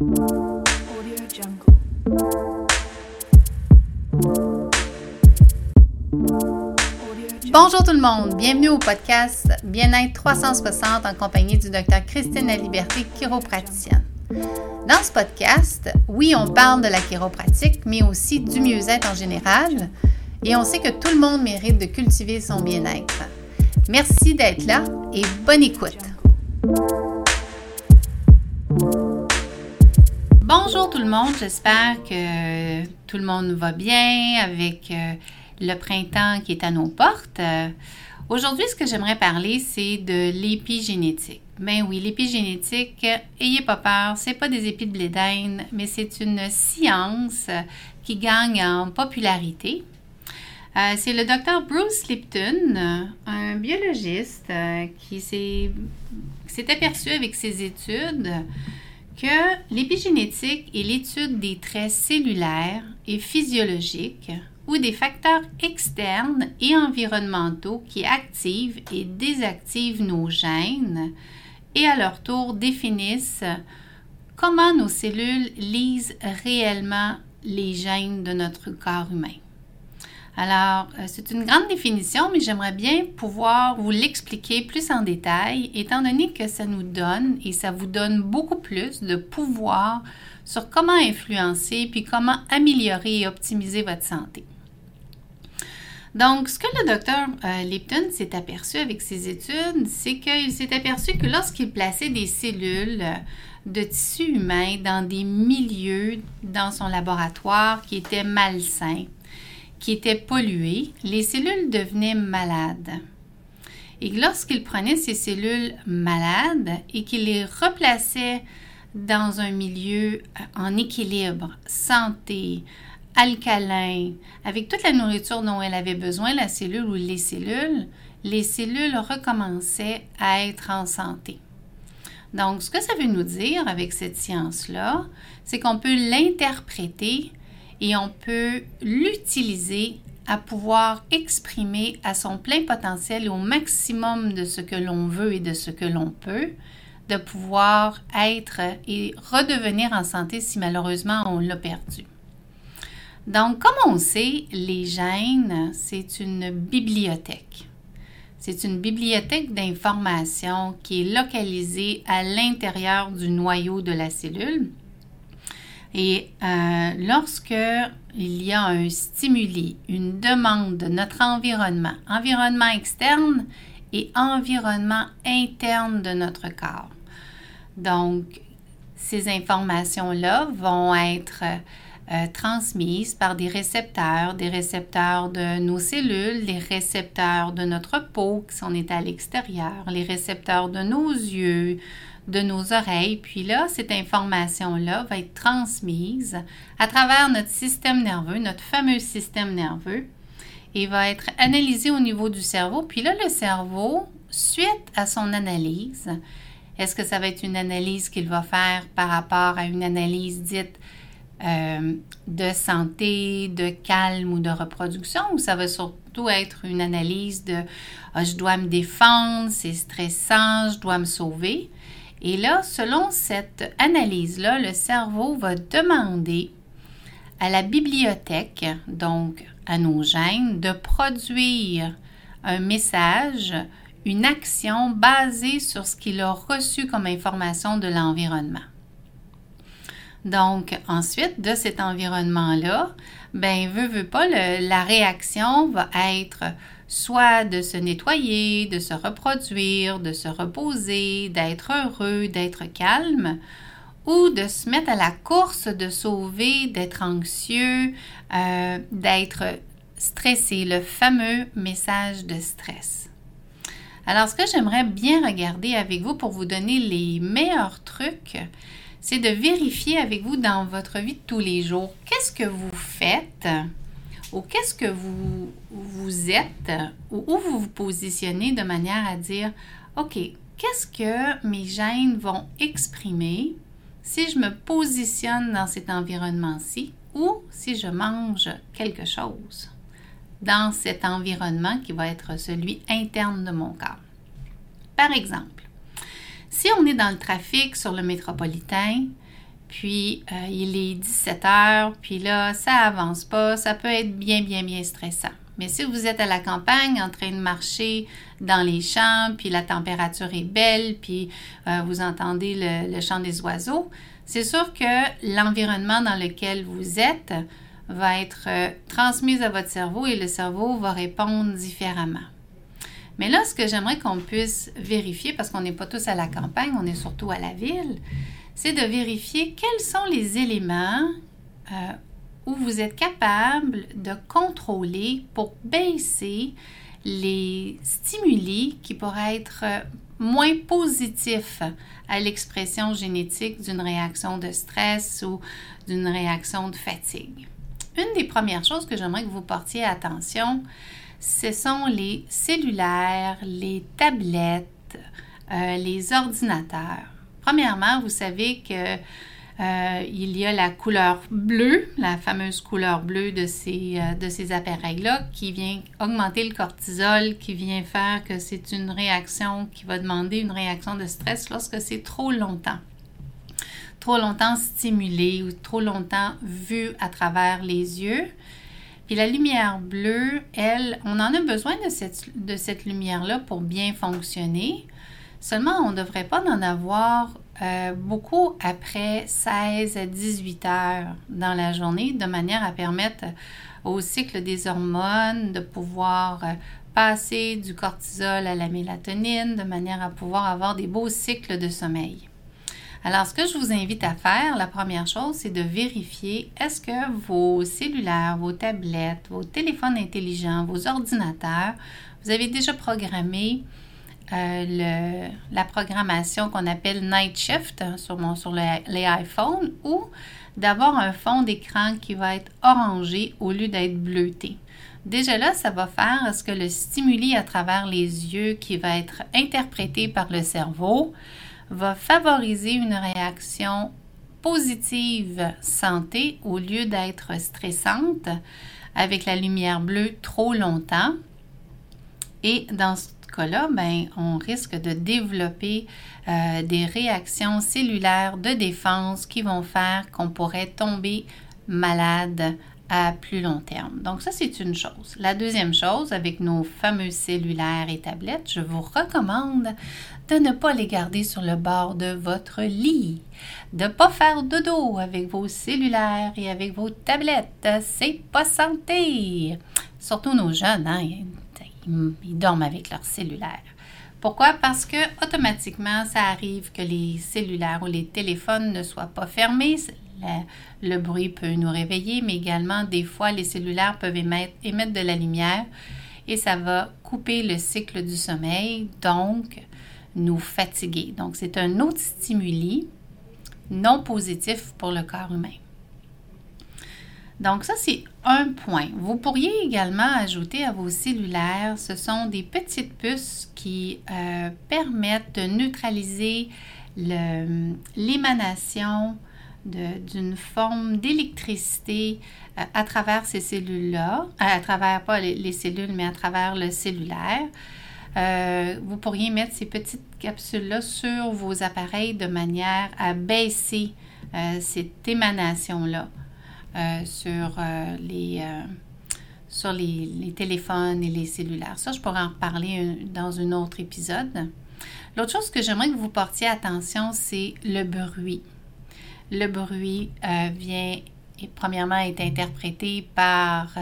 Bonjour tout le monde, bienvenue au podcast Bien-être 360 en compagnie du docteur Christine La Liberté, chiropraticienne. Dans ce podcast, oui, on parle de la chiropratique, mais aussi du mieux-être en général, et on sait que tout le monde mérite de cultiver son bien-être. Merci d'être là et bonne écoute. Bonjour tout le monde, j'espère que tout le monde va bien avec euh, le printemps qui est à nos portes. Euh, Aujourd'hui, ce que j'aimerais parler, c'est de l'épigénétique. Ben oui, l'épigénétique, ayez pas peur, c'est pas des épis de blé mais c'est une science qui gagne en popularité. Euh, c'est le docteur Bruce Lipton, un biologiste qui s'est aperçu avec ses études que l'épigénétique est l'étude des traits cellulaires et physiologiques ou des facteurs externes et environnementaux qui activent et désactivent nos gènes et à leur tour définissent comment nos cellules lisent réellement les gènes de notre corps humain. Alors, euh, c'est une grande définition, mais j'aimerais bien pouvoir vous l'expliquer plus en détail, étant donné que ça nous donne et ça vous donne beaucoup plus de pouvoir sur comment influencer puis comment améliorer et optimiser votre santé. Donc, ce que le docteur euh, Lipton s'est aperçu avec ses études, c'est qu'il s'est aperçu que lorsqu'il plaçait des cellules euh, de tissu humain dans des milieux dans son laboratoire qui étaient malsains, qui étaient pollués, les cellules devenaient malades. Et lorsqu'il prenait ces cellules malades et qu'il les replaçait dans un milieu euh, en équilibre, santé, alcalin, avec toute la nourriture dont elle avait besoin, la cellule ou les cellules, les cellules recommençaient à être en santé. Donc, ce que ça veut nous dire avec cette science-là, c'est qu'on peut l'interpréter et on peut l'utiliser à pouvoir exprimer à son plein potentiel au maximum de ce que l'on veut et de ce que l'on peut, de pouvoir être et redevenir en santé si malheureusement on l'a perdu. Donc, comme on sait, les gènes, c'est une bibliothèque. C'est une bibliothèque d'informations qui est localisée à l'intérieur du noyau de la cellule. Et euh, lorsque il y a un stimuli, une demande de notre environnement, environnement externe et environnement interne de notre corps. Donc, ces informations-là vont être euh, transmises par des récepteurs, des récepteurs de nos cellules, les récepteurs de notre peau, on est à l'extérieur, les récepteurs de nos yeux, de nos oreilles. Puis là, cette information-là va être transmise à travers notre système nerveux, notre fameux système nerveux, et va être analysée au niveau du cerveau. Puis là, le cerveau, suite à son analyse, est-ce que ça va être une analyse qu'il va faire par rapport à une analyse dite euh, de santé, de calme ou de reproduction, ou ça va surtout être une analyse de ah, je dois me défendre, c'est stressant, je dois me sauver? Et là, selon cette analyse-là, le cerveau va demander à la bibliothèque, donc à nos gènes, de produire un message, une action basée sur ce qu'il a reçu comme information de l'environnement. Donc, ensuite, de cet environnement-là, ben, veut, veut pas, la réaction va être soit de se nettoyer, de se reproduire, de se reposer, d'être heureux, d'être calme, ou de se mettre à la course, de sauver, d'être anxieux, euh, d'être stressé, le fameux message de stress. Alors, ce que j'aimerais bien regarder avec vous pour vous donner les meilleurs trucs, c'est de vérifier avec vous dans votre vie de tous les jours, qu'est-ce que vous faites ou qu'est-ce que vous, vous êtes ou où vous vous positionnez de manière à dire, OK, qu'est-ce que mes gènes vont exprimer si je me positionne dans cet environnement-ci ou si je mange quelque chose dans cet environnement qui va être celui interne de mon corps. Par exemple, si on est dans le trafic sur le métropolitain, puis euh, il est 17 heures, puis là, ça avance pas, ça peut être bien, bien, bien stressant. Mais si vous êtes à la campagne en train de marcher dans les champs, puis la température est belle, puis euh, vous entendez le, chant des oiseaux, c'est sûr que l'environnement dans lequel vous êtes va être euh, transmis à votre cerveau et le cerveau va répondre différemment. Mais là, ce que j'aimerais qu'on puisse vérifier, parce qu'on n'est pas tous à la campagne, on est surtout à la ville, c'est de vérifier quels sont les éléments euh, où vous êtes capable de contrôler pour baisser les stimuli qui pourraient être euh, moins positifs à l'expression génétique d'une réaction de stress ou d'une réaction de fatigue. Une des premières choses que j'aimerais que vous portiez attention, ce sont les cellulaires, les tablettes, euh, les ordinateurs. Premièrement, vous savez que euh, y a la couleur bleue, la fameuse couleur bleue de ces, euh, de ces appareils-là, qui vient augmenter le cortisol, qui vient faire que c'est une réaction qui va demander une réaction de stress lorsque c'est trop longtemps. Trop longtemps stimulé ou trop longtemps vu à travers les yeux. Puis la lumière bleue, elle, on en a besoin de cette, de cette lumière-là pour bien fonctionner. Seulement, on ne devrait pas en avoir euh, beaucoup après 16 à 18 heures dans la journée, de manière à permettre au cycle des hormones de pouvoir euh, passer du cortisol à la mélatonine, de manière à pouvoir avoir des beaux cycles de sommeil. Alors, ce que je vous invite à faire, la première chose, c'est de vérifier est-ce que vos cellulaires, vos tablettes, vos téléphones intelligents, vos ordinateurs, vous avez déjà programmé la programmation qu'on appelle Night Shift hein, sur, les iPhones ou d'avoir un fond d'écran qui va être orangé au lieu d'être bleuté. Déjà là, ça va faire ce que le stimuli à travers les yeux qui va être interprété par le cerveau va favoriser une réaction positive santé au lieu d'être stressante avec la lumière bleue trop longtemps. Et dans là ben, on risque de développer euh, des réactions cellulaires de défense qui vont faire qu'on pourrait tomber malade à plus long terme. Donc ça, c'est une chose. La deuxième chose, avec nos fameux cellulaires et tablettes, je vous recommande de ne pas les garder sur le bord de votre lit, de ne pas faire de dos avec vos cellulaires et avec vos tablettes. C'est pas santé. Surtout nos jeunes, hein? Ils dorment avec leur cellulaire. Pourquoi? Parce que automatiquement, ça arrive que les cellulaires ou les téléphones ne soient pas fermés. Le, bruit peut nous réveiller, mais également, des fois, les cellulaires peuvent émettre, émettre de la lumière et ça va couper le cycle du sommeil, donc nous fatiguer. Donc, c'est un autre stimuli non positif pour le corps humain. Donc ça, c'est un point. Vous pourriez également ajouter à vos cellulaires, ce sont des petites puces qui euh, permettent de neutraliser l'émanation d'une forme d'électricité euh, à travers ces cellules-là, euh, à travers pas les, cellules, mais à travers le cellulaire. vous pourriez mettre ces petites capsules-là sur vos appareils de manière à baisser cette émanation-là. Euh, sur, euh, les, euh, sur les, téléphones et les cellulaires. Ça, je pourrais en reparler dans un autre épisode. L'autre chose que j'aimerais que vous portiez attention, c'est le bruit. Le bruit vient et premièrement est interprété par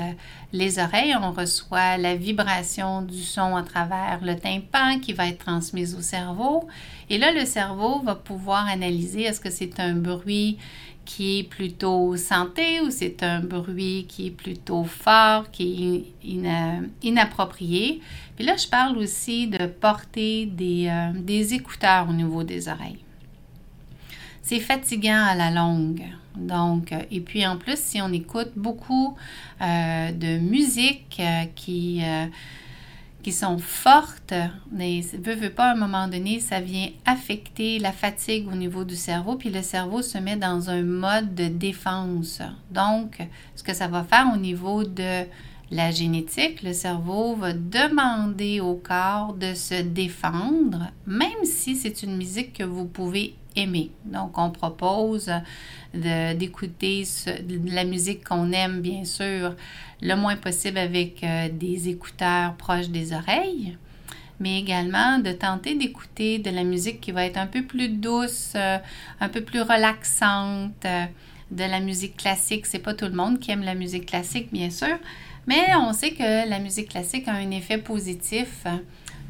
les oreilles. On reçoit la vibration du son à travers le tympan qui va être transmise au cerveau. Et là, le cerveau va pouvoir analyser est-ce que c'est un bruit qui est plutôt santé ou c'est un bruit qui est plutôt fort, qui est inapproprié. Puis là, je parle aussi de porter des, euh, des écouteurs au niveau des oreilles. C'est fatigant à la longue. Donc, euh, et puis en plus, si on écoute beaucoup euh, de musique qui qui sont fortes, mais veut, veut pas à un moment donné, ça vient affecter la fatigue au niveau du cerveau, puis le cerveau se met dans un mode de défense. Donc, ce que ça va faire au niveau de la génétique, le cerveau va demander au corps de se défendre, même si c'est une musique que vous pouvez aimer. Donc, on propose d'écouter la musique qu'on aime, bien sûr, le moins possible avec euh, des écouteurs proches des oreilles, mais également de tenter d'écouter de la musique qui va être un peu plus douce, euh, un peu plus relaxante. Euh, de la musique classique, c'est pas tout le monde qui aime la musique classique, bien sûr, mais on sait que la musique classique a un effet positif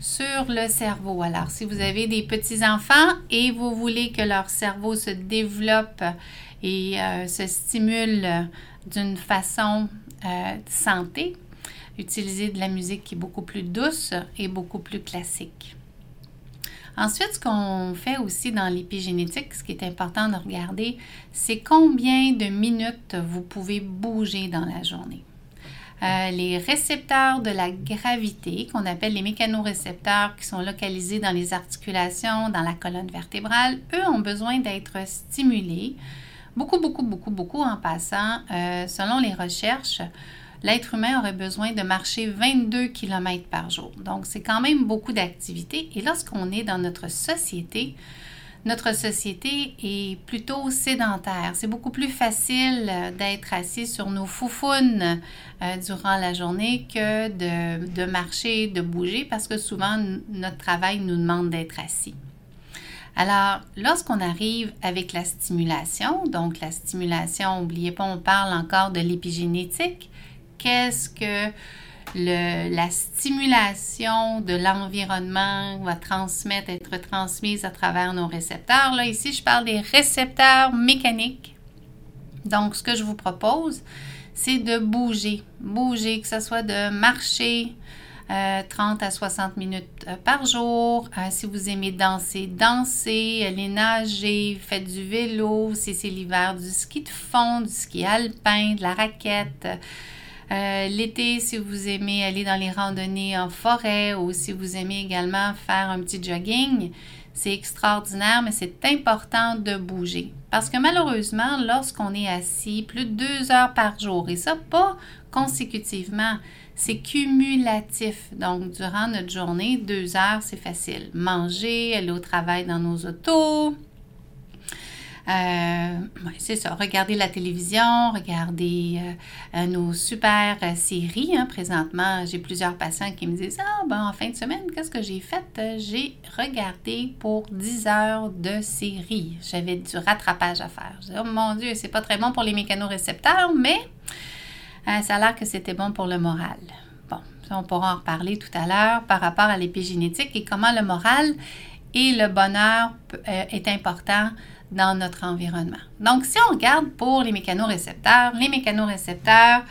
sur le cerveau. Alors, si vous avez des petits-enfants et vous voulez que leur cerveau se développe et euh, se stimule d'une façon euh, santé, utilisez de la musique qui est beaucoup plus douce et beaucoup plus classique. Ensuite, ce qu'on fait aussi dans l'épigénétique, ce qui est important de regarder, c'est combien de minutes vous pouvez bouger dans la journée. Euh, les récepteurs de la gravité, qu'on appelle les mécanorécepteurs, qui sont localisés dans les articulations, dans la colonne vertébrale, eux ont besoin d'être stimulés beaucoup, beaucoup, beaucoup, beaucoup en passant. Euh, selon les recherches, l'être humain aurait besoin de marcher 22 km par jour. Donc, c'est quand même beaucoup d'activité. Et lorsqu'on est dans notre société, notre société est plutôt sédentaire. C'est beaucoup plus facile euh, d'être assis sur nos foufounes euh, durant la journée que de, de, marcher, de bouger, parce que souvent notre travail nous demande d'être assis. Alors, lorsqu'on arrive avec la stimulation, donc la stimulation, n'oubliez pas, on parle encore de l'épigénétique. Qu'est-ce que la stimulation de l'environnement va transmettre, être transmise à travers nos récepteurs. Là, ici, je parle des récepteurs mécaniques. Donc, ce que je vous propose, c'est de bouger. Bouger, que ce soit de marcher 30 euh, à 60 minutes euh, par jour. Euh, si vous aimez danser, danser, aller nager, faites du vélo. Si c'est l'hiver, du ski de fond, du ski alpin, de la raquette. Euh, l'été, si vous aimez aller dans les randonnées en forêt ou si vous aimez également faire un petit jogging, c'est extraordinaire, mais c'est important de bouger. Parce que malheureusement, lorsqu'on est assis plus de deux heures par jour, et ça pas consécutivement, c'est cumulatif. Donc, durant notre journée, deux heures, c'est facile. Manger, aller au travail dans nos autos, euh, c'est ça, regarder la télévision, regarder euh, euh, nos super séries. Hein. Présentement, j'ai plusieurs patients qui me disent Ah, ben en fin de semaine, qu'est-ce que j'ai fait? J'ai regardé pour 10 heures de séries. J'avais du rattrapage à faire. Je dis, oh mon Dieu, c'est pas très bon pour les mécanorécepteurs, mais ça a l'air que c'était bon pour le moral. Bon, on pourra en reparler tout à l'heure par rapport à l'épigénétique et comment le moral et le bonheur est important dans notre environnement. Donc, si on regarde pour les mécanorécepteurs, les mécanorécepteurs,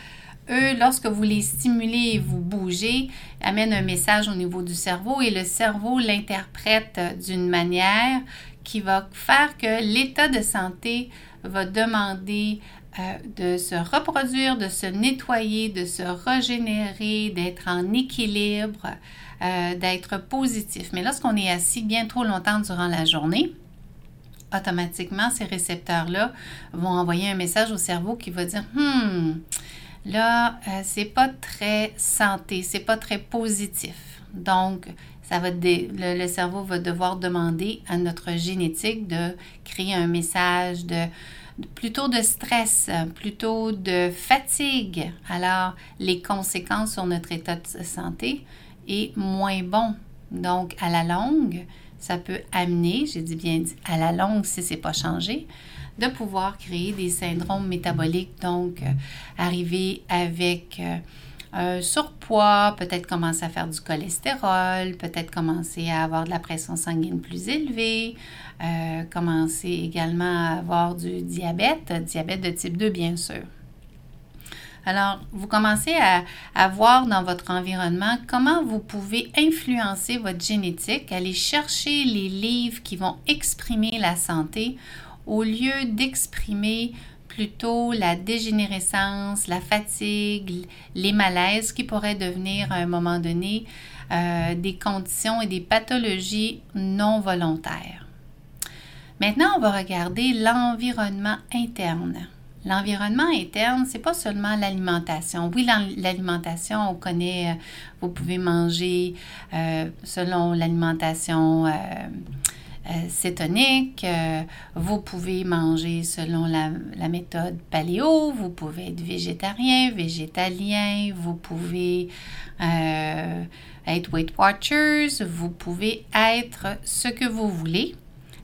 eux, lorsque vous les stimulez et vous bougez, amènent un message au niveau du cerveau et le cerveau l'interprète d'une manière qui va faire que l'état de santé va demander euh, de se reproduire, de se nettoyer, de se régénérer, d'être en équilibre, euh, d'être positif. Mais lorsqu'on est assis bien trop longtemps durant la journée, automatiquement, ces récepteurs-là vont envoyer un message au cerveau qui va dire Hmm, là, euh, c'est pas très santé, c'est pas très positif. Donc, ça va le, cerveau va devoir demander à notre génétique de créer un message de, plutôt de stress, plutôt de fatigue. Alors, les conséquences sur notre état de santé est moins bon. Donc, à la longue, ça peut amener, j'ai dit bien dit, à la longue, si ce n'est pas changé, de pouvoir créer des syndromes métaboliques, donc euh, arriver avec euh, un surpoids, peut-être commencer à faire du cholestérol, peut-être commencer à avoir de la pression sanguine plus élevée, euh, commencer également à avoir du diabète, diabète de type 2 bien sûr. Alors, vous commencez à, voir dans votre environnement comment vous pouvez influencer votre génétique, aller chercher les livres qui vont exprimer la santé au lieu d'exprimer plutôt la dégénérescence, la fatigue, les malaises qui pourraient devenir à un moment donné euh, des conditions et des pathologies non volontaires. Maintenant, on va regarder l'environnement interne L'environnement interne, c'est pas seulement l'alimentation. Oui, l'alimentation, on connaît, euh, vous pouvez manger euh, selon l'alimentation cétonique, vous pouvez manger selon la, la, méthode paléo, vous pouvez être végétarien, végétalien, vous pouvez être Weight Watchers, vous pouvez être ce que vous voulez.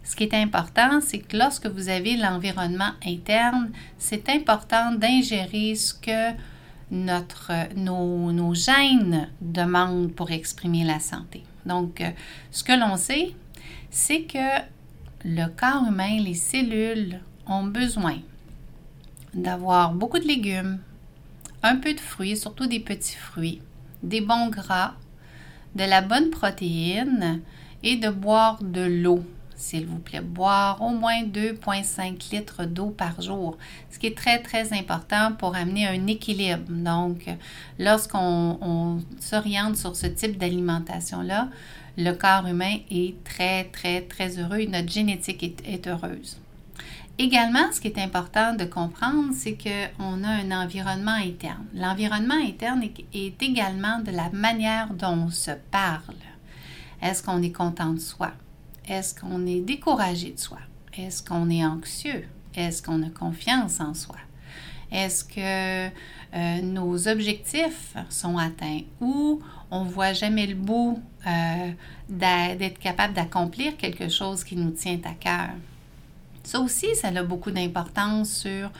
Ce qui est important, c'est que lorsque vous avez l'environnement interne, c'est important d'ingérer ce que notre, nos, nos, gènes demandent pour exprimer la santé. Donc, euh, ce que l'on sait, c'est que le corps humain, les cellules ont besoin d'avoir beaucoup de légumes, un peu de fruits, surtout des petits fruits, des bons gras, de la bonne protéine et de boire de l'eau s'il vous plaît, boire au moins 2,5 litres d'eau par jour, ce qui est très, très important pour amener un équilibre. Donc, lorsqu'on s'oriente sur ce type d'alimentation-là, le corps humain est très, très, très heureux notre génétique est, heureuse. Également, ce qui est important de comprendre, c'est qu'on a un environnement interne. L'environnement interne est également de la manière dont on se parle. Est-ce qu'on est content de soi? Est-ce qu'on est découragé de soi? Est-ce qu'on est anxieux? Est-ce qu'on a confiance en soi? Est-ce que euh, nos objectifs sont atteints ou on ne voit jamais le bout euh, d'être capable d'accomplir quelque chose qui nous tient à cœur? Ça aussi, ça a beaucoup d'importance sur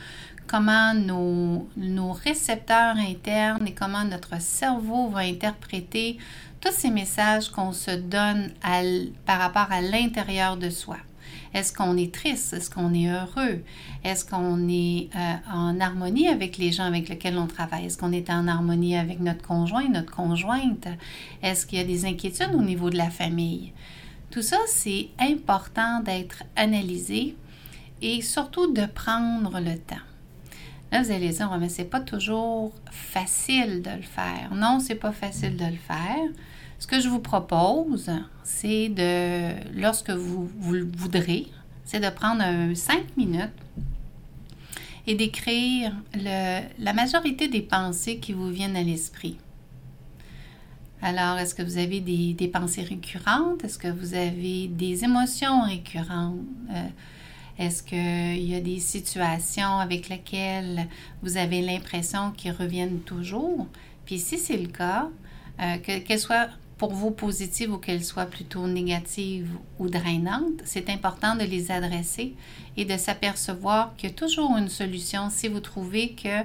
comment nos, nos, récepteurs internes et comment notre cerveau va interpréter tous ces messages qu'on se donne par rapport à l'intérieur de soi. Est-ce qu'on est triste? Est-ce qu'on est heureux? Est-ce qu'on est, euh, en harmonie avec les gens avec lesquels on travaille? Est-ce qu'on est en harmonie avec notre conjoint, notre conjointe? Est-ce qu'il y a des inquiétudes au niveau de la famille? Tout ça, c'est important d'être analysé et surtout de prendre le temps. Là, vous allez dire, mais c'est pas toujours facile de le faire. Non, c'est pas facile de le faire. Ce que je vous propose, c'est de, lorsque vous, vous le voudrez, c'est de prendre un 5 minutes et d'écrire la majorité des pensées qui vous viennent à l'esprit. Alors, est-ce que vous avez des, pensées récurrentes? Est-ce que vous avez des émotions récurrentes? Euh, est-ce qu'il y a des situations avec lesquelles vous avez l'impression qu'ils reviennent toujours? Puis si c'est le cas, euh, qu'elles soient pour vous positives ou qu'elles soient plutôt négatives ou drainantes, c'est important de les adresser et de s'apercevoir qu'il y a toujours une solution si vous trouvez que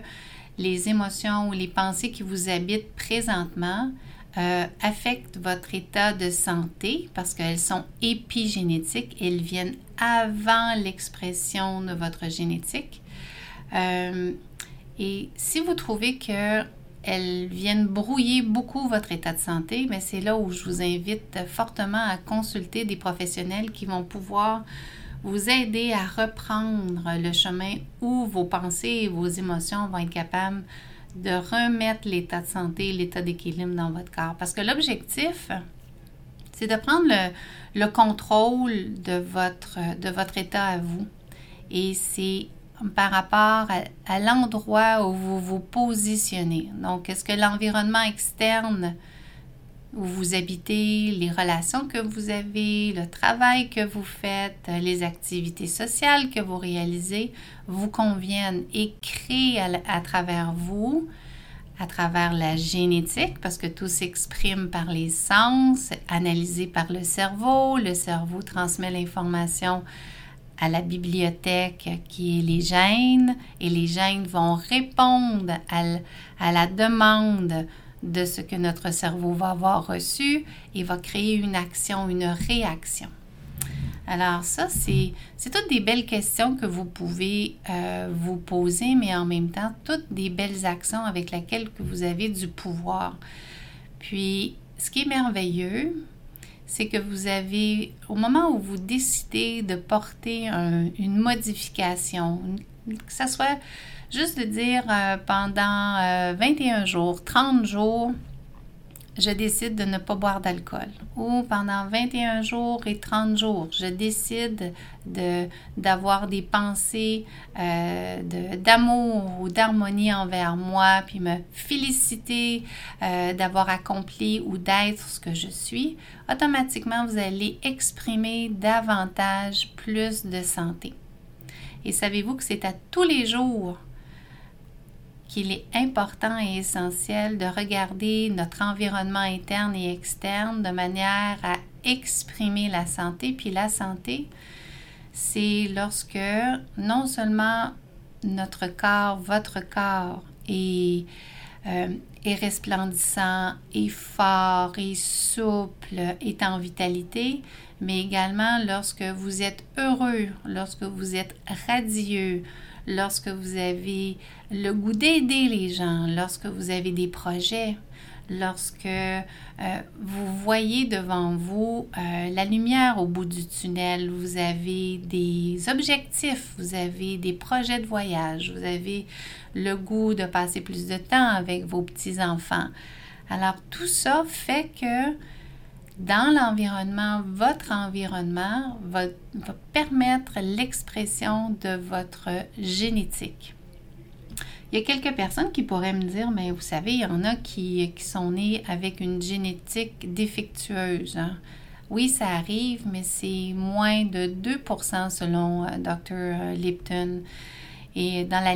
les émotions ou les pensées qui vous habitent présentement euh, affectent votre état de santé parce qu'elles sont épigénétiques, elles viennent avant l'expression de votre génétique. Euh, et si vous trouvez que elles viennent brouiller beaucoup votre état de santé, mais c'est là où je vous invite fortement à consulter des professionnels qui vont pouvoir vous aider à reprendre le chemin où vos pensées et vos émotions vont être capables de remettre l'état de santé, l'état d'équilibre dans votre corps. Parce que l'objectif, c'est de prendre le, contrôle de votre, de votre état à vous. Et c'est par rapport à, l'endroit où vous vous positionnez. Donc, est-ce que l'environnement externe où vous habitez, les relations que vous avez, le travail que vous faites, les activités sociales que vous réalisez vous conviennent et créent à, travers vous, à travers la génétique, parce que tout s'exprime par les sens, analysé par le cerveau. Le cerveau transmet l'information à la bibliothèque qui est les gènes et les gènes vont répondre à, la demande de ce que notre cerveau va avoir reçu et va créer une action, une réaction. Alors ça, c'est, toutes des belles questions que vous pouvez euh, vous poser, mais en même temps, toutes des belles actions avec lesquelles que vous avez du pouvoir. Puis, ce qui est merveilleux, c'est que vous avez, au moment où vous décidez de porter une modification, que ce soit juste de dire euh, pendant 21 euh, jours, 30 jours, je décide de ne pas boire d'alcool. Ou pendant 21 jours et 30 jours, je décide d'avoir des pensées euh, d'amour ou d'harmonie envers moi, puis me féliciter euh, d'avoir accompli ou d'être ce que je suis, automatiquement, vous allez exprimer davantage plus de santé. Et savez-vous que c'est à tous les jours qu'il est important et essentiel de regarder notre environnement interne et externe de manière à exprimer la santé. Puis la santé, c'est lorsque non seulement notre corps, votre corps est, euh, resplendissant, est fort, est souple, est en vitalité, mais également lorsque vous êtes heureux, lorsque vous êtes radieux, lorsque vous avez le goût d'aider les gens, lorsque vous avez des projets, lorsque euh, vous voyez devant vous euh, la lumière au bout du tunnel, vous avez des objectifs, vous avez des projets de voyage, vous avez le goût de passer plus de temps avec vos petits-enfants. Alors tout ça fait que dans l'environnement, votre environnement va, permettre l'expression de votre génétique. Il y a quelques personnes qui pourraient me dire, mais vous savez, il y en a qui, sont nés avec une génétique défectueuse. Hein. Oui, ça arrive, mais c'est moins de 2% selon euh, Dr. Lipton. Et dans la,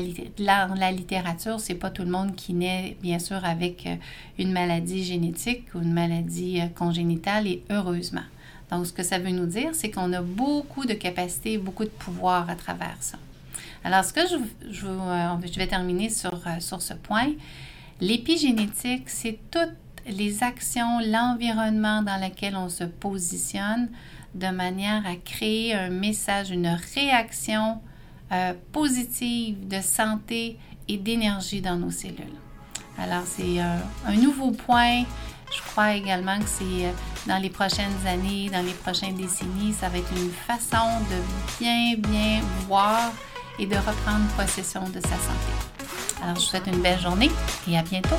dans la littérature, c'est pas tout le monde qui naît, bien sûr, avec euh, une maladie génétique ou une maladie euh, congénitale, et heureusement. Donc, ce que ça veut nous dire, c'est qu'on a beaucoup de capacités, beaucoup de pouvoir à travers ça. Alors, ce que je, euh, vais terminer sur, sur ce point, l'épigénétique, c'est toutes les actions, l'environnement dans lequel on se positionne de manière à créer un message, une réaction euh, positive de santé et d'énergie dans nos cellules. Alors, c'est euh, un nouveau point. Je crois également que c'est euh, dans les prochaines années, dans les prochaines décennies, ça va être une façon de bien, bien voir et de reprendre possession de sa santé. Alors, je vous souhaite une belle journée et à bientôt.